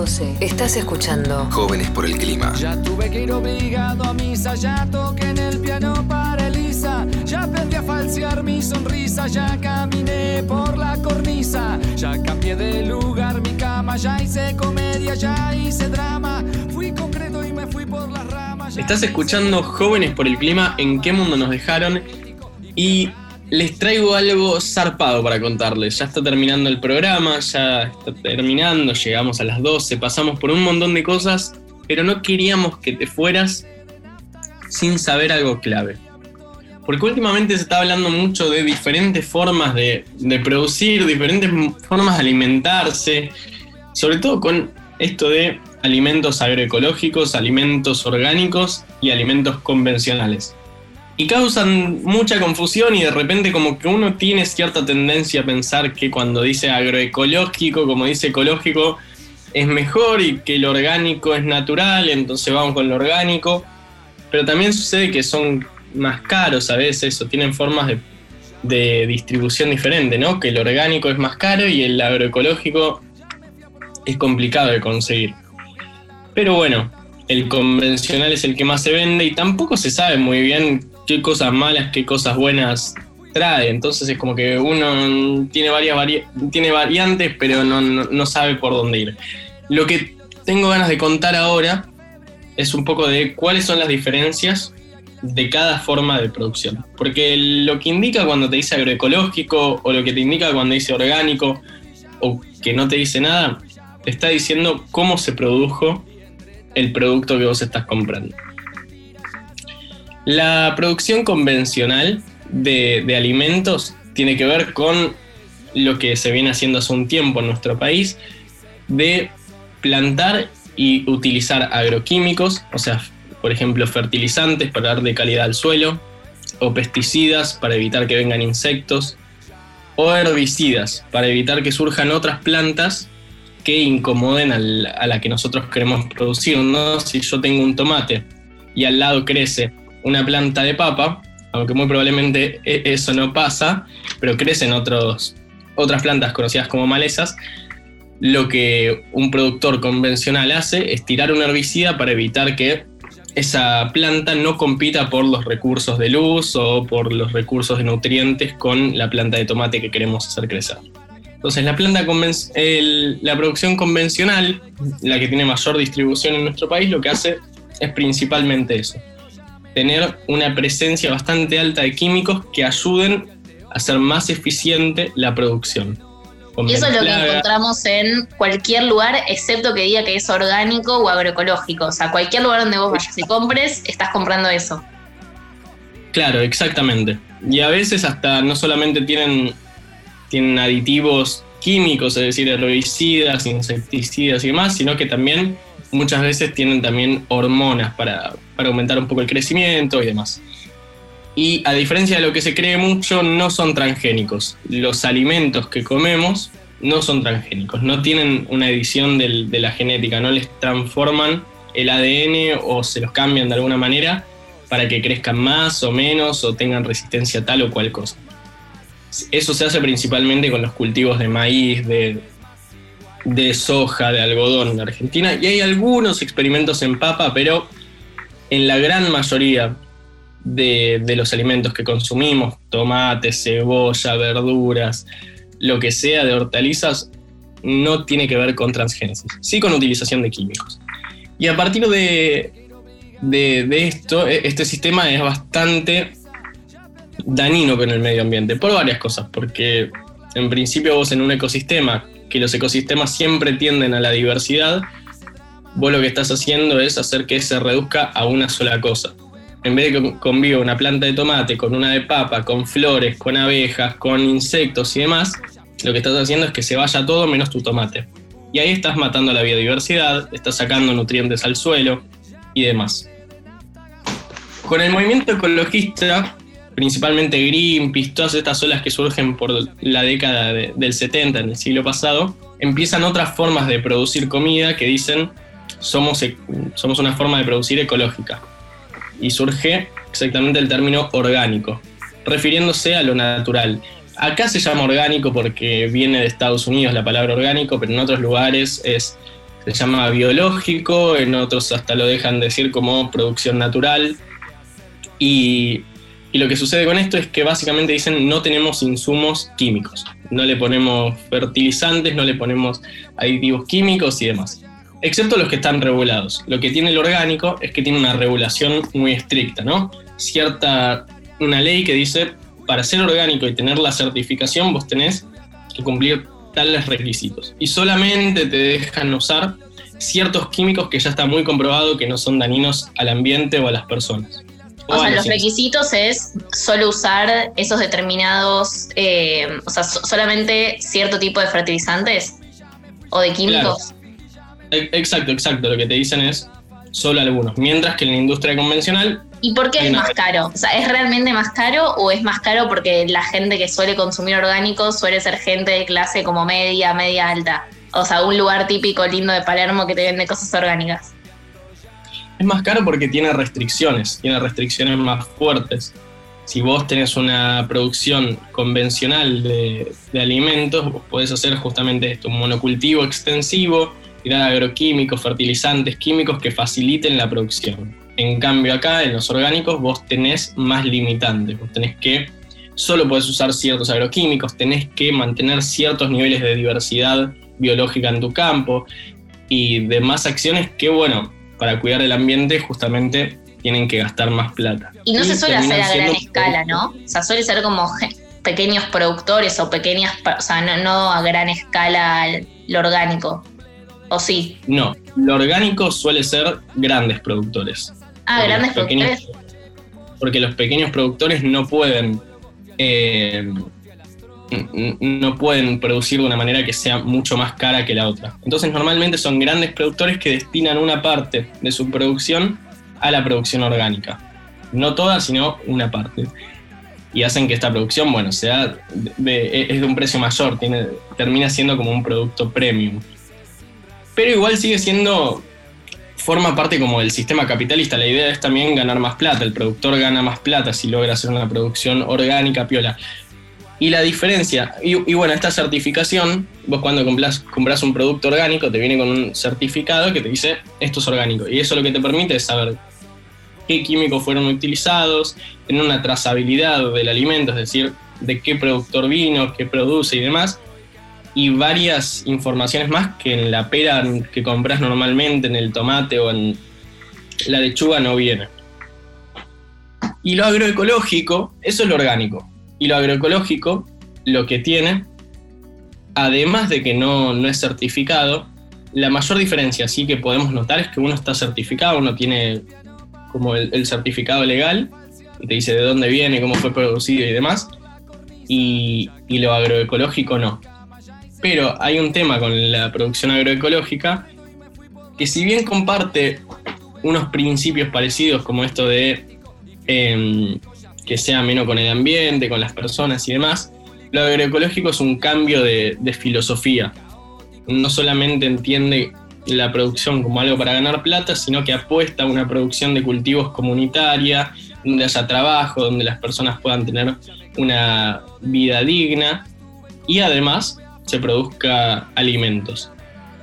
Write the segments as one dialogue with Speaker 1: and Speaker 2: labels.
Speaker 1: 12. Estás escuchando
Speaker 2: Jóvenes por el Clima.
Speaker 3: Ya tuve que ir obligado a misa, ya toqué en el piano para Elisa, ya aprendí a falsear mi sonrisa, ya caminé por la cornisa, ya cambié de lugar mi cama, ya hice comedia, ya hice drama, fui concreto y me fui por las ramas.
Speaker 4: Estás escuchando Jóvenes por el Clima, ¿en qué mundo nos dejaron? Y les traigo algo zarpado para contarles. Ya está terminando el programa, ya está terminando, llegamos a las 12, pasamos por un montón de cosas, pero no queríamos que te fueras sin saber algo clave. Porque últimamente se está hablando mucho de diferentes formas de, producir, diferentes formas de alimentarse, sobre todo con esto de alimentos agroecológicos, alimentos orgánicos y alimentos convencionales. Y causan mucha confusión y de repente como que uno tiene cierta tendencia a pensar que cuando dice agroecológico, como dice ecológico, es mejor y que lo orgánico es natural, entonces vamos con lo orgánico. Pero también sucede que son más caros a veces o tienen formas de, de distribución diferente, ¿no? Que el orgánico es más caro y el agroecológico es complicado de conseguir. Pero bueno, el convencional es el que más se vende y tampoco se sabe muy bien qué cosas malas, qué cosas buenas trae. Entonces es como que uno tiene varias vari- tiene variantes, pero no, no- no sabe por dónde ir. Lo que tengo ganas de contar ahora es un poco de cuáles son las diferencias de cada forma de producción. Porque lo que indica cuando te dice agroecológico o lo que te indica cuando dice orgánico o que no te dice nada, te está diciendo cómo se produjo el producto que vos estás comprando. La producción convencional de, de alimentos tiene que ver con lo que se viene haciendo hace un tiempo en nuestro país, de plantar y utilizar agroquímicos, o sea, por ejemplo, fertilizantes para darle calidad al suelo, o pesticidas para evitar que vengan insectos, o herbicidas para evitar que surjan otras plantas que incomoden a la que nosotros queremos producir. ¿no? Si yo tengo un tomate y al lado crece una planta de papa, aunque muy probablemente e- eso no pasa, pero crecen otros, otras plantas conocidas como malezas, lo que un productor convencional hace es tirar un herbicida para evitar que esa planta no compita por los recursos de luz o por los recursos de nutrientes con la planta de tomate que queremos hacer crecer. Entonces, la, planta la producción convencional, la que tiene mayor distribución en nuestro país, lo que hace es principalmente eso. Tener una presencia bastante alta de químicos que ayuden a hacer más eficiente la producción.
Speaker 5: Y eso es lo que encontramos en cualquier lugar, excepto que diga que es orgánico o agroecológico. O sea, cualquier lugar donde vos vayas y compres, estás comprando eso.
Speaker 4: Claro, exactamente. Y a veces hasta no solamente tienen, tienen aditivos químicos, es decir, herbicidas, insecticidas y demás, sino que también muchas veces tienen también hormonas para, para aumentar un poco el crecimiento y demás. Y a diferencia de lo que se cree mucho, no son transgénicos. Los alimentos que comemos no son transgénicos, no tienen una edición de la genética, no les transforman el ADN o se los cambian de alguna manera para que crezcan más o menos o tengan resistencia a tal o cual cosa. Eso se hace principalmente con los cultivos de maíz, de, de soja, de algodón en Argentina. Y hay algunos experimentos en papa, pero en la gran mayoría de, los alimentos que consumimos, tomate, cebolla, verduras, lo que sea de hortalizas, no tiene que ver con transgénesis, sí con utilización de químicos. Y a partir de, de, de esto, e- este sistema es bastante dañino con el medio ambiente, por varias cosas, porque en principio vos en un ecosistema, que los ecosistemas siempre tienden a la diversidad, vos lo que estás haciendo es hacer que se reduzca a una sola cosa. En vez de que conviva una planta de tomate con una de papa, con flores, con abejas, con insectos y demás, lo que estás haciendo es que se vaya todo menos tu tomate. Y ahí estás matando la biodiversidad, estás sacando nutrientes al suelo y demás. Con el movimiento ecologista, principalmente Greenpeace, todas estas olas que surgen por la década de- del 70, en el siglo pasado, empiezan otras formas de producir comida que dicen somos, e- somos una forma de producir ecológica. Y surge exactamente el término orgánico, refiriéndose a lo natural. Acá se llama orgánico porque viene de Estados Unidos la palabra orgánico, pero en otros lugares es se llama biológico, en otros hasta lo dejan decir como producción natural. Y, y lo que sucede con esto es que básicamente dicen no tenemos insumos químicos, no le ponemos fertilizantes, no le ponemos aditivos químicos y demás. Excepto los que están regulados. Lo que tiene el orgánico es que tiene una regulación muy estricta, ¿no? Cierta, una ley que dice, para ser orgánico y tener la certificación, vos tenés que cumplir tales requisitos. Y solamente te dejan usar ciertos químicos que ya está muy comprobado que no son dañinos al ambiente o a las personas.
Speaker 5: O, sea, los requisitos es solo usar esos determinados, eh, o sea, solamente cierto tipo de fertilizantes o de químicos.
Speaker 4: E-, exacto, exacto. Lo que te dicen es solo algunos. Mientras que en la industria convencional.
Speaker 5: ¿Y por qué es más caro? O sea, ¿es realmente más caro o es más caro porque la gente que suele consumir orgánicos suele ser gente de clase como media, media alta? O sea, un lugar típico lindo de Palermo que te vende cosas orgánicas.
Speaker 4: Es más caro porque tiene restricciones, tiene restricciones más fuertes. Si vos tenés una producción convencional de, alimentos, vos podés hacer justamente esto, un monocultivo extensivo, tirar agroquímicos, fertilizantes químicos que faciliten la producción. En cambio acá, en los orgánicos, vos tenés más limitantes, vos tenés que, solo podés usar ciertos agroquímicos, tenés que mantener ciertos niveles de diversidad biológica en tu campo y demás acciones que, bueno, para cuidar el ambiente justamente tienen que gastar más plata.
Speaker 5: Y no se suele hacer a gran escala, ¿no? O sea, suele ser como pequeños productores o pequeñas, o sea, no, no a gran escala lo orgánico. ¿O sí?
Speaker 4: No, lo orgánico suele ser grandes productores.
Speaker 5: Ah, grandes productores.
Speaker 4: Porque los pequeños productores no pueden. Eh, no pueden producir de una manera que sea mucho más cara que la otra. Entonces normalmente son grandes productores que destinan una parte de su producción a la producción orgánica. No toda, sino una parte. Y hacen que esta producción, bueno, sea es de un precio mayor, termina siendo como un producto premium pero igual sigue siendo, forma parte como del sistema capitalista. La idea es también ganar más plata, el productor gana más plata si logra hacer una producción orgánica piola. Y la diferencia, y, bueno, esta certificación, vos cuando compras, compras un producto orgánico te viene con un certificado que te dice esto es orgánico. Y eso lo que te permite es saber qué químicos fueron utilizados, tener una trazabilidad del alimento, es decir, de qué productor vino, qué produce y demás y varias informaciones más que en la pera que compras normalmente, en el tomate o en la lechuga no viene. Y lo agroecológico, eso es lo orgánico. Y lo agroecológico, lo que tiene, además de que no, no es certificado, la mayor diferencia sí que podemos notar es que uno está certificado, uno tiene como el, certificado legal, y te dice de dónde viene, cómo fue producido y demás, y, y lo agroecológico no. Pero hay un tema con la producción agroecológica que si bien comparte unos principios parecidos como esto de em, que sea menos con el ambiente, con las personas y demás, lo agroecológico es un cambio de, filosofía. No solamente entiende la producción como algo para ganar plata, sino que apuesta a una producción de cultivos comunitaria, donde haya trabajo, donde las personas puedan tener una vida digna y además se produzca alimentos,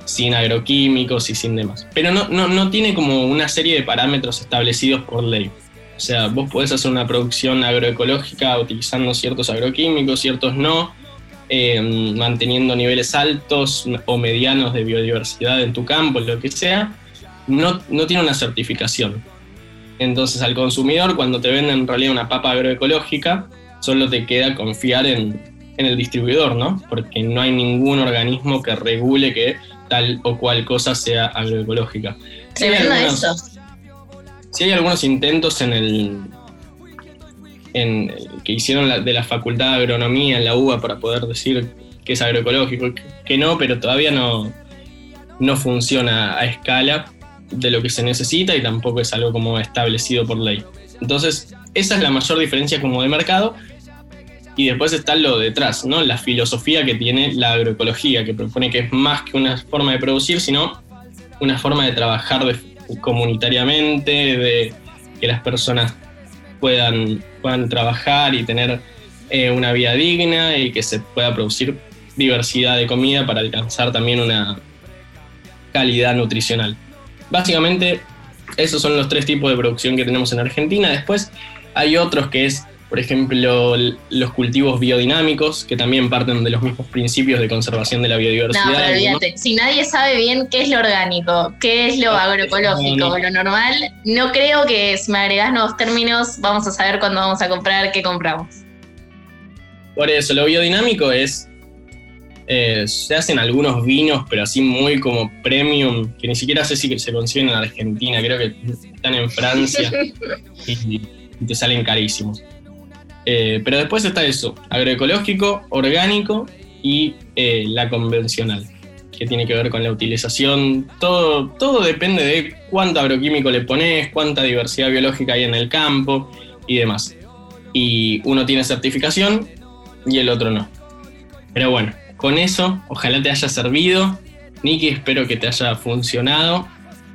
Speaker 4: sin agroquímicos y sin demás. Pero no, no, tiene como una serie de parámetros establecidos por ley. O sea, vos podés hacer una producción agroecológica utilizando ciertos agroquímicos, ciertos no, eh, manteniendo niveles altos o medianos de biodiversidad en tu campo, lo que sea, no, no tiene una certificación. Entonces al consumidor cuando te venden en realidad una papa agroecológica, solo te queda confiar en, en el distribuidor, ¿no? Porque no hay ningún organismo que regule que tal o cual cosa sea agroecológica.
Speaker 5: Algunos, eso.
Speaker 4: Sí hay algunos intentos en el que hicieron de la Facultad de Agronomía en la UBA para poder decir que es agroecológico, que no, pero todavía no, no funciona a escala de lo que se necesita y tampoco es algo como establecido por ley. Entonces, esa es la mayor diferencia como de mercado, y después está lo detrás, ¿no? La filosofía que tiene la agroecología, que propone que es más que una forma de producir, sino una forma de trabajar comunitariamente, de que las personas puedan, puedan trabajar y tener eh, una vida digna y que se pueda producir diversidad de comida para alcanzar también una calidad nutricional. Básicamente, esos son los tres tipos de producción que tenemos en Argentina. Después hay otros que es, por ejemplo, los cultivos biodinámicos, que también parten de los mismos principios de conservación de la biodiversidad.
Speaker 5: No, pero olvídate, si nadie sabe bien qué es lo orgánico, qué es lo agroecológico, lo normal, no creo que si me agregás nuevos términos vamos a saber cuándo vamos a comprar, qué compramos.
Speaker 4: Por eso, lo biodinámico es eh, se hacen algunos vinos, pero así muy como premium, que ni siquiera sé si se consiguen en Argentina, creo que están en Francia y, te salen carísimos. Eh, pero después está eso, agroecológico, orgánico y eh, la convencional, que tiene que ver con la utilización. Todo, todo depende de cuánto agroquímico le pones, cuánta diversidad biológica hay en el campo y demás. Y uno tiene certificación y el otro no. Pero bueno, con eso, ojalá te haya servido. Niki, espero que te haya funcionado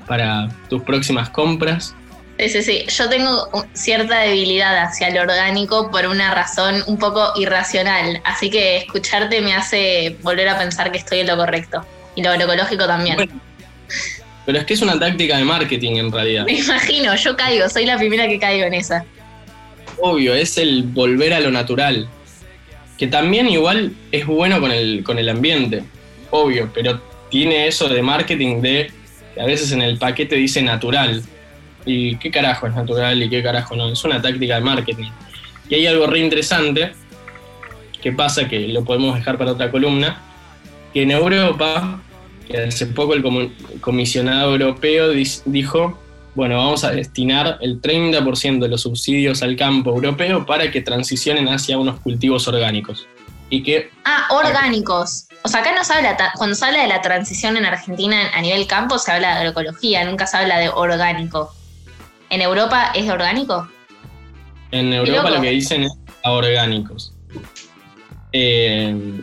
Speaker 4: para tus próximas compras.
Speaker 5: Sí, sí, sí. Yo tengo cierta debilidad hacia lo orgánico por una razón un poco irracional. Así que escucharte me hace volver a pensar que estoy en lo correcto. Y lo agroecológico también.
Speaker 4: pero es que es una táctica de marketing en realidad.
Speaker 5: Me imagino, yo caigo, soy la primera que caigo en esa.
Speaker 4: Obvio, es el volver a lo natural que también igual es bueno con el, con el ambiente, obvio, pero tiene eso de marketing de que a veces en el paquete dice natural. ¿Y qué carajo es natural y qué carajo no? Es una táctica de marketing. Y hay algo re interesante que pasa, que lo podemos dejar para otra columna, que en Europa, hace poco el comisionado europeo dijo bueno, vamos a destinar el 30% de los subsidios al campo europeo para que transicionen hacia unos cultivos orgánicos. Y que,
Speaker 5: ah, orgánicos. O sea, acá no se habla, cuando se habla de la transición en Argentina a nivel campo, se habla de agroecología, nunca se habla de orgánico. ¿En Europa es orgánico?
Speaker 4: En Europa lo que dicen es a orgánicos. Eh,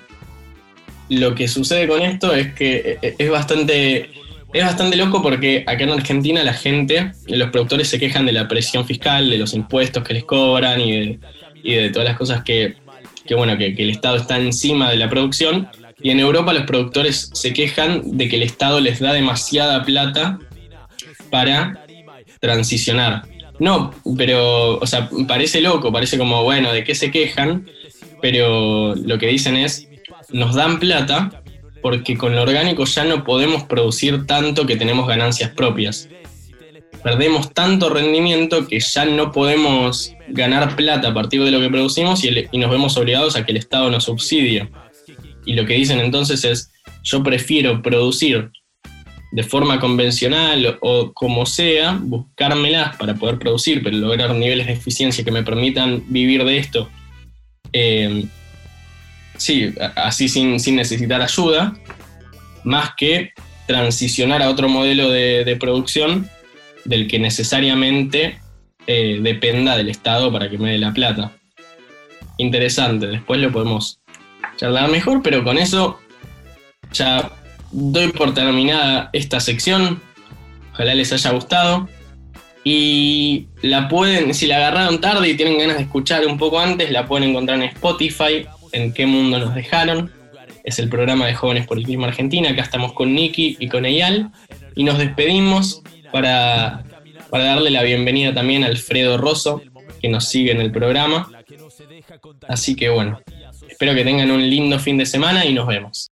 Speaker 4: lo que sucede con esto es que eh, es bastante es bastante loco porque acá en Argentina la gente, los productores se quejan de la presión fiscal, de los impuestos que les cobran y de, todas las cosas que, bueno, que, el Estado está encima de la producción. Y en Europa los productores se quejan de que el Estado les da demasiada plata para transicionar. No, pero, o sea, parece loco, parece como, bueno, ¿de qué se quejan? Pero lo que dicen es, nos dan plata porque con lo orgánico ya no podemos producir tanto que tenemos ganancias propias. Perdemos tanto rendimiento que ya no podemos ganar plata a partir de lo que producimos y, nos vemos obligados a que el Estado nos subsidie. Y lo que dicen entonces es, yo prefiero producir de forma convencional o como sea, buscármelas para poder producir, pero lograr niveles de eficiencia que me permitan vivir de esto eh, sí, así sin, necesitar ayuda, más que transicionar a otro modelo de, producción del que necesariamente eh, dependa del Estado para que me dé la plata. Interesante, después lo podemos charlar mejor, pero con eso ya doy por terminada esta sección. Ojalá les haya gustado. Y la pueden, si la agarraron tarde y tienen ganas de escuchar un poco antes, la pueden encontrar en Spotify en qué mundo nos dejaron. Es el programa de Jóvenes por el Clima Argentina. Acá estamos con Nicky y con Eyal. Y nos despedimos para, para darle la bienvenida también a Alfredo Rosso, que nos sigue en el programa. Así que bueno, espero que tengan un lindo fin de semana y nos vemos.